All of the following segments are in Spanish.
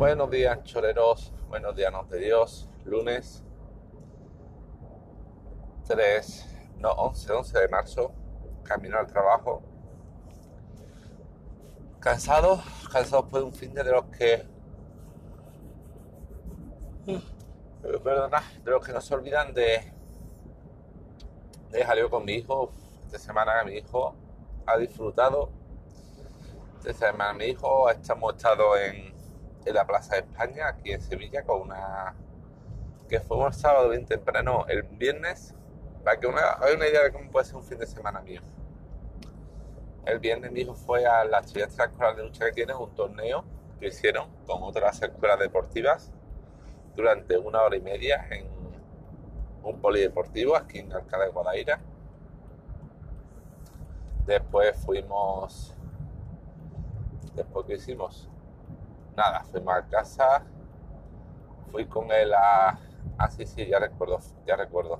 Buenos días, choreros. Buenos días, nos de Dios. Lunes 3, no, 11, 11 de marzo. Camino al trabajo. Cansado, cansado por un fin de los que. Perdona, de los que no se olvidan de. De salir con mi hijo. Esta semana mi hijo ha disfrutado. Esta semana mi hijo hemos estado en en la Plaza de España, aquí en Sevilla, con una. que fue un sábado bien temprano, el viernes, para que una, una idea de cómo puede ser un fin de semana mío. El viernes mi hijo fue a la actividad escuela de lucha que tiene, un torneo que hicieron con otras escuelas deportivas durante una hora y media en un polideportivo aquí en Alcalá de Guadaira. Después fuimos. Después que hicimos nada, fuimos a casa, fui con él a... Ah, sí, sí, ya recuerdo, ya recuerdo.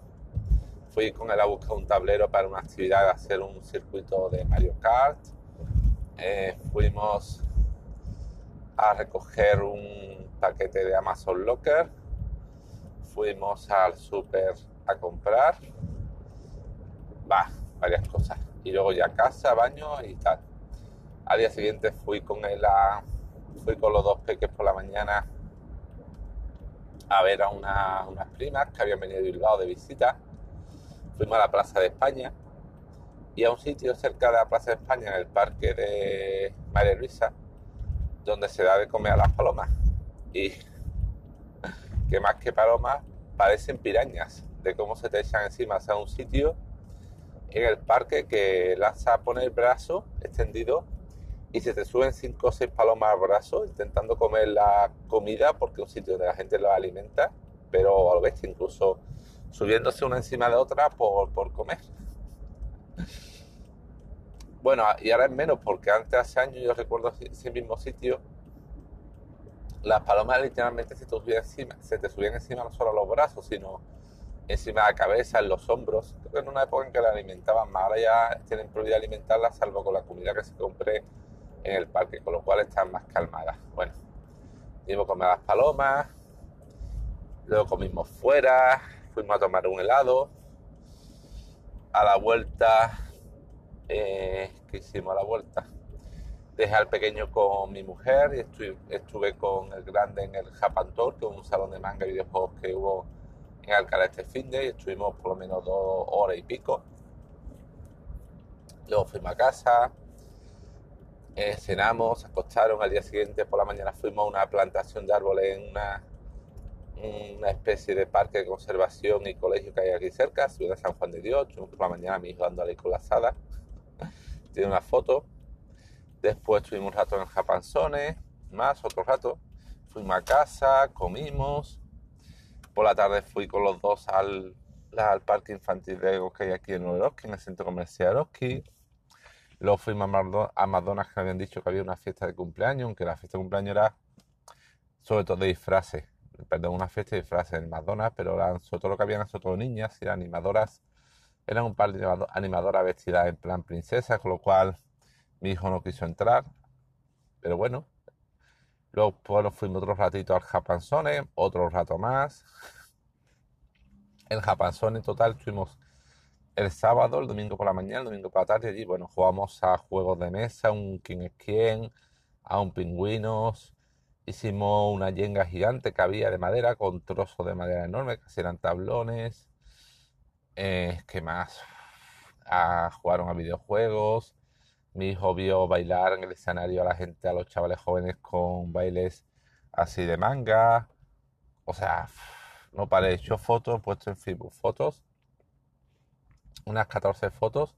Fui con él a buscar un tablero para una actividad, hacer un circuito de Mario Kart. Eh, fuimos a recoger un paquete de Amazon Locker. Fuimos al super a comprar. Va, varias cosas. Y luego ya a casa, baño y tal. Al día siguiente fui con él a fui con los dos peques por la mañana a ver a unas primas que habían venido de Bilbao de visita. Fuimos a la Plaza de España y a un sitio cerca de la Plaza de España, en el parque de María Luisa, donde se da de comer a las palomas. Y que más que palomas parecen pirañas, de cómo se te echan encima. O sea, un sitio en el parque que lanza pone el brazo extendido y se te suben cinco o seis palomas al brazo intentando comer la comida porque es un sitio donde la gente lo alimenta, pero a lo bestia, incluso subiéndose una encima de otra por, por comer. Bueno, y ahora es menos porque antes, hace años, yo recuerdo ese mismo sitio, las palomas literalmente se te subían encima, se te subían encima no solo los brazos, sino encima de la cabeza, en los hombros. Creo que en una época en que la alimentaban más, ahora ya tienen prohibida alimentarla, salvo con la comida que se compre en el parque, con lo cual están más calmadas. Bueno, dimos comer las palomas, luego comimos fuera, fuimos a tomar un helado. A la vuelta, eh, ¿qué hicimos a la vuelta? Dejé al pequeño con mi mujer y estuve, estuve con el grande en el Japan Tour, que es un salón de manga y videojuegos que hubo en Alcalá este fin de y estuvimos por lo menos dos horas y pico. Luego fuimos a casa, eh, cenamos, acostaron, al día siguiente por la mañana fuimos a una plantación de árboles en una, una especie de parque de conservación y colegio que hay aquí cerca, ciudad de San Juan de Dios, por la mañana mi hijo dándole con la sala, tiene una foto, después estuvimos un rato en Japanzones, más otro rato, fuimos a casa, comimos, por la tarde fui con los dos al, al parque infantil de que hay aquí en Oroski, en el centro comercial Oroski, Luego fuimos a Madonna que habían dicho que había una fiesta de cumpleaños, aunque la fiesta de cumpleaños era sobre todo de disfraces. Perdón, una fiesta de disfraces en Madonna, pero sobre todo lo que habían sobre todo niñas y animadoras. Eran un par de animadoras vestidas en plan princesa, con lo cual mi hijo no quiso entrar. Pero bueno, luego pues, fuimos otro ratito al Japanzone, otro rato más. El Japanzone en total estuvimos el sábado, el domingo por la mañana, el domingo por la tarde, allí, bueno, jugamos a juegos de mesa, un quién es quién, a un pingüinos, hicimos una yenga gigante que había de madera, con trozos de madera enorme, que eran tablones, eh, ¿qué más? A, jugaron a videojuegos, mi hijo vio bailar en el escenario a la gente, a los chavales jóvenes con bailes así de manga, o sea, no paré, hecho fotos, puesto en Facebook fotos, unas 14 fotos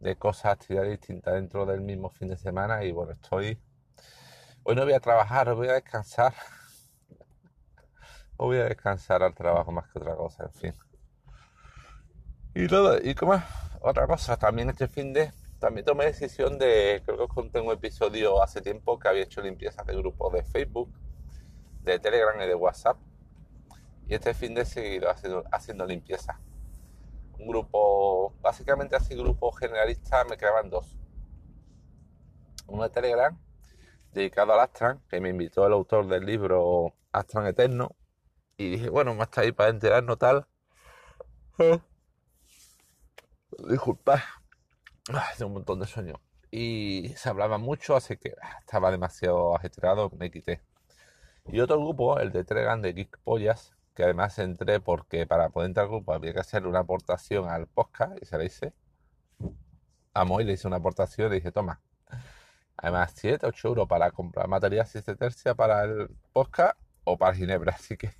de cosas, actividades distintas dentro del mismo fin de semana y bueno, estoy... Hoy no voy a trabajar, voy a descansar. Hoy voy a descansar al trabajo más que otra cosa, en fin. Y todo, y como otra cosa, también este fin de también tomé decisión de, creo que os conté un episodio hace tiempo que había hecho limpieza de grupos de Facebook, de Telegram y de WhatsApp. Y este fin de seguido haciendo limpieza un grupo, básicamente así grupo generalista, me quedaban dos. Uno de Telegram dedicado al Astran, que me invitó el autor del libro Astran Eterno. Y dije, bueno, más está ahí para enterarnos tal. Disculpa, tengo un montón de sueño. Y se hablaba mucho, así que ah, estaba demasiado agitado, me quité. Y otro grupo, el de Tregan de Geek Pollas, que además entré porque para poder entrar al grupo había que hacer una aportación al podcast y se le hice. A Moy le hice una aportación y le dije, toma. Además, 7, 8 euros para comprar material 7 tercia para el podcast o para Ginebra. Así que,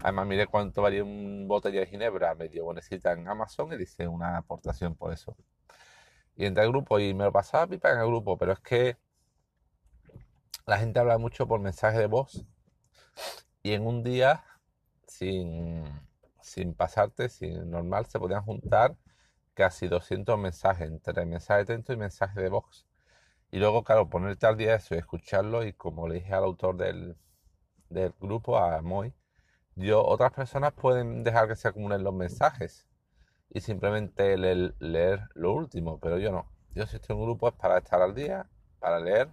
además, mire cuánto valía un botella de Ginebra medio bonecita en Amazon y le hice una aportación por eso. Y entré al grupo y me lo pasaba pipa en el grupo, pero es que la gente habla mucho por mensaje de voz y en un día, sin, sin pasarte, sin normal, se podían juntar casi 200 mensajes, entre mensajes de texto y mensajes de voz. Y luego, claro, ponerte al día eso y escucharlo, y como le dije al autor del, del grupo, a Moy, yo, otras personas pueden dejar que se acumulen los mensajes y simplemente leer, leer, lo último, pero yo no. Yo si estoy en un grupo es para estar al día, para leer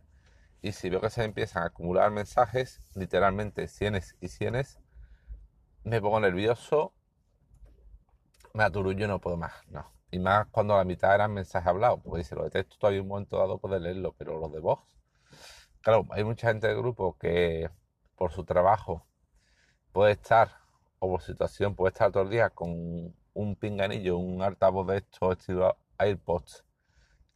y si veo que se empiezan a acumular mensajes, literalmente cienes y cienes, me pongo nervioso, me aturullo y no puedo más, no. Y más cuando la mitad eran mensajes hablados, porque si lo de texto todavía un momento dado puede leerlo, pero los de voz, claro, hay mucha gente del grupo que por su trabajo puede estar, o por situación, puede estar todo el día con un pinganillo, un altavoz de estos estilo AirPods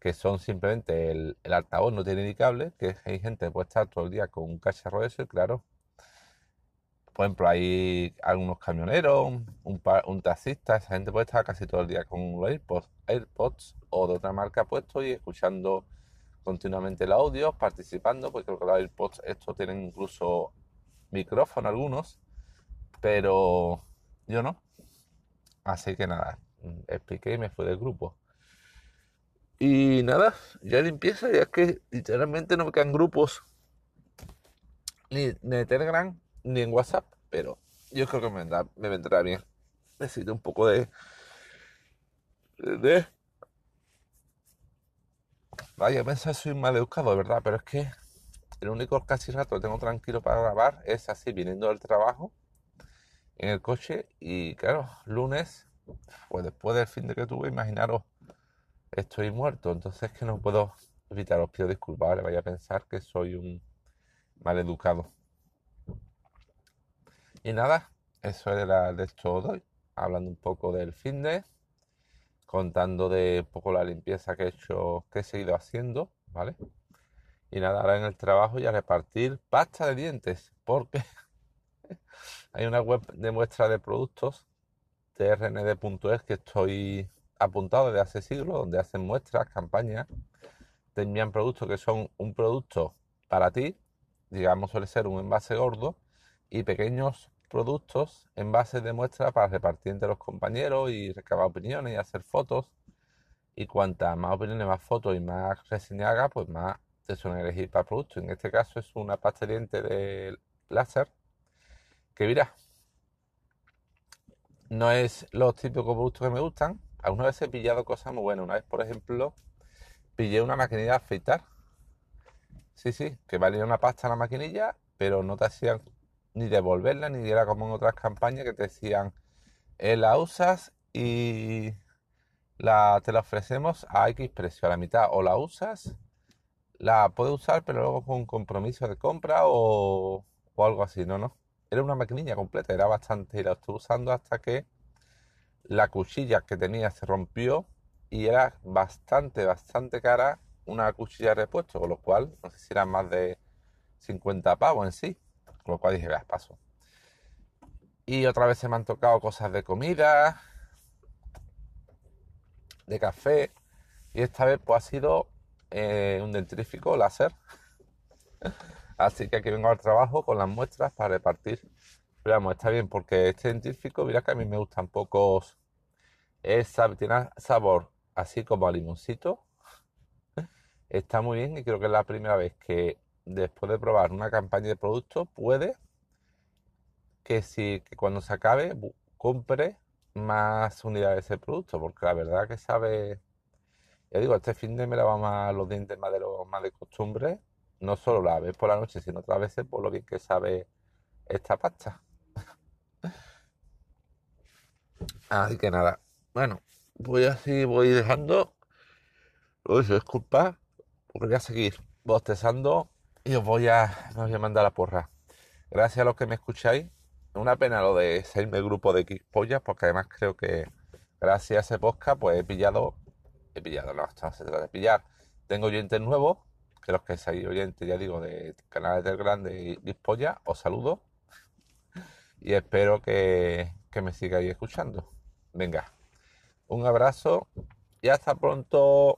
que son simplemente el, altavoz no tiene ni cable, que hay gente que puede estar todo el día con un cacharro de eso y claro, por ejemplo, hay algunos camioneros, un, taxista, esa gente puede estar casi todo el día con los AirPods, AirPods o de otra marca puesto y escuchando continuamente el audio, participando, porque creo que los AirPods estos tienen incluso micrófono algunos, pero yo no. Así que nada, expliqué y me fui del grupo. Y nada, ya limpieza, ya que literalmente no me quedan grupos ni, de Telegram ni en WhatsApp, pero yo creo que me vendrá, me vendrá bien. Necesito un poco de. de. Vaya, pensar soy mal educado, verdad, pero es que el único casi rato que tengo tranquilo para grabar es así, viniendo del trabajo en el coche y claro, lunes, pues después del fin de que tuve, imaginaros estoy muerto, entonces que no puedo evitar, os pido disculpas, vaya a pensar que soy un mal educado. Y nada, eso era de hoy, hablando un poco del de, contando de un poco la limpieza que he hecho, que he seguido haciendo, ¿vale? Y nada, ahora en el trabajo y a repartir pasta de dientes, porque hay una web de muestra de productos, trnd.es, que estoy apuntado desde hace siglos, donde hacen muestras, campañas, te envían productos que son un producto para ti, digamos suele ser un envase gordo, y pequeños productos, envases de muestra para repartir entre los compañeros y recabar opiniones y hacer fotos. Y cuantas más opiniones, más fotos y más reseñas haga, pues más te suelen elegir para el producto. En este caso es una pasta diente de láser que mira, no es los típicos productos que me gustan, algunas veces he pillado cosas muy buenas. Una vez, por ejemplo, pillé una maquinilla de afeitar. Sí, sí, que valía una pasta la maquinilla, pero no te hacían ni devolverla, ni era como en otras campañas que te decían, eh, la usas y la, te la ofrecemos a X precio, a la mitad. O la usas, la puedes usar, pero luego con compromiso de compra o, o algo así. No, no. Era una maquinilla completa, era bastante. Y la estuve usando hasta que la cuchilla que tenía se rompió y era bastante, bastante cara una cuchilla de repuesto, con lo cual no sé si era más de 50 pavos en sí, con lo cual dije, veas, paso. Y otra vez se me han tocado cosas de comida, de café, y esta vez pues ha sido eh, un dentrífico láser. Así que aquí vengo al trabajo con las muestras para repartir pero vamos, está bien porque este científico, mira que a mí me gustan pocos. Es, tiene sabor así como a limoncito. Está muy bien y creo que es la primera vez que después de probar una campaña de productos puede que si que cuando se acabe compre más unidades de ese producto porque la verdad que sabe ya digo este fin de me lavaba los dientes más de lo más de costumbre no solo la vez por la noche, sino otras veces por lo bien que sabe esta pasta. Así que nada, bueno, voy así, voy dejando. Uy, disculpa, porque voy a seguir bostezando y os voy a, os voy a mandar la porra. Gracias a los que me escucháis. Una pena lo de serme grupo de Xpollas, porque además creo que gracias a ese podcast, pues he pillado, he pillado, no, esto no se trata de pillar. Tengo oyentes nuevos, que los que sois oyentes, ya digo, de canales del Grande y Xpollas, os saludo y espero que, que me sigáis escuchando. Venga, un abrazo y hasta pronto.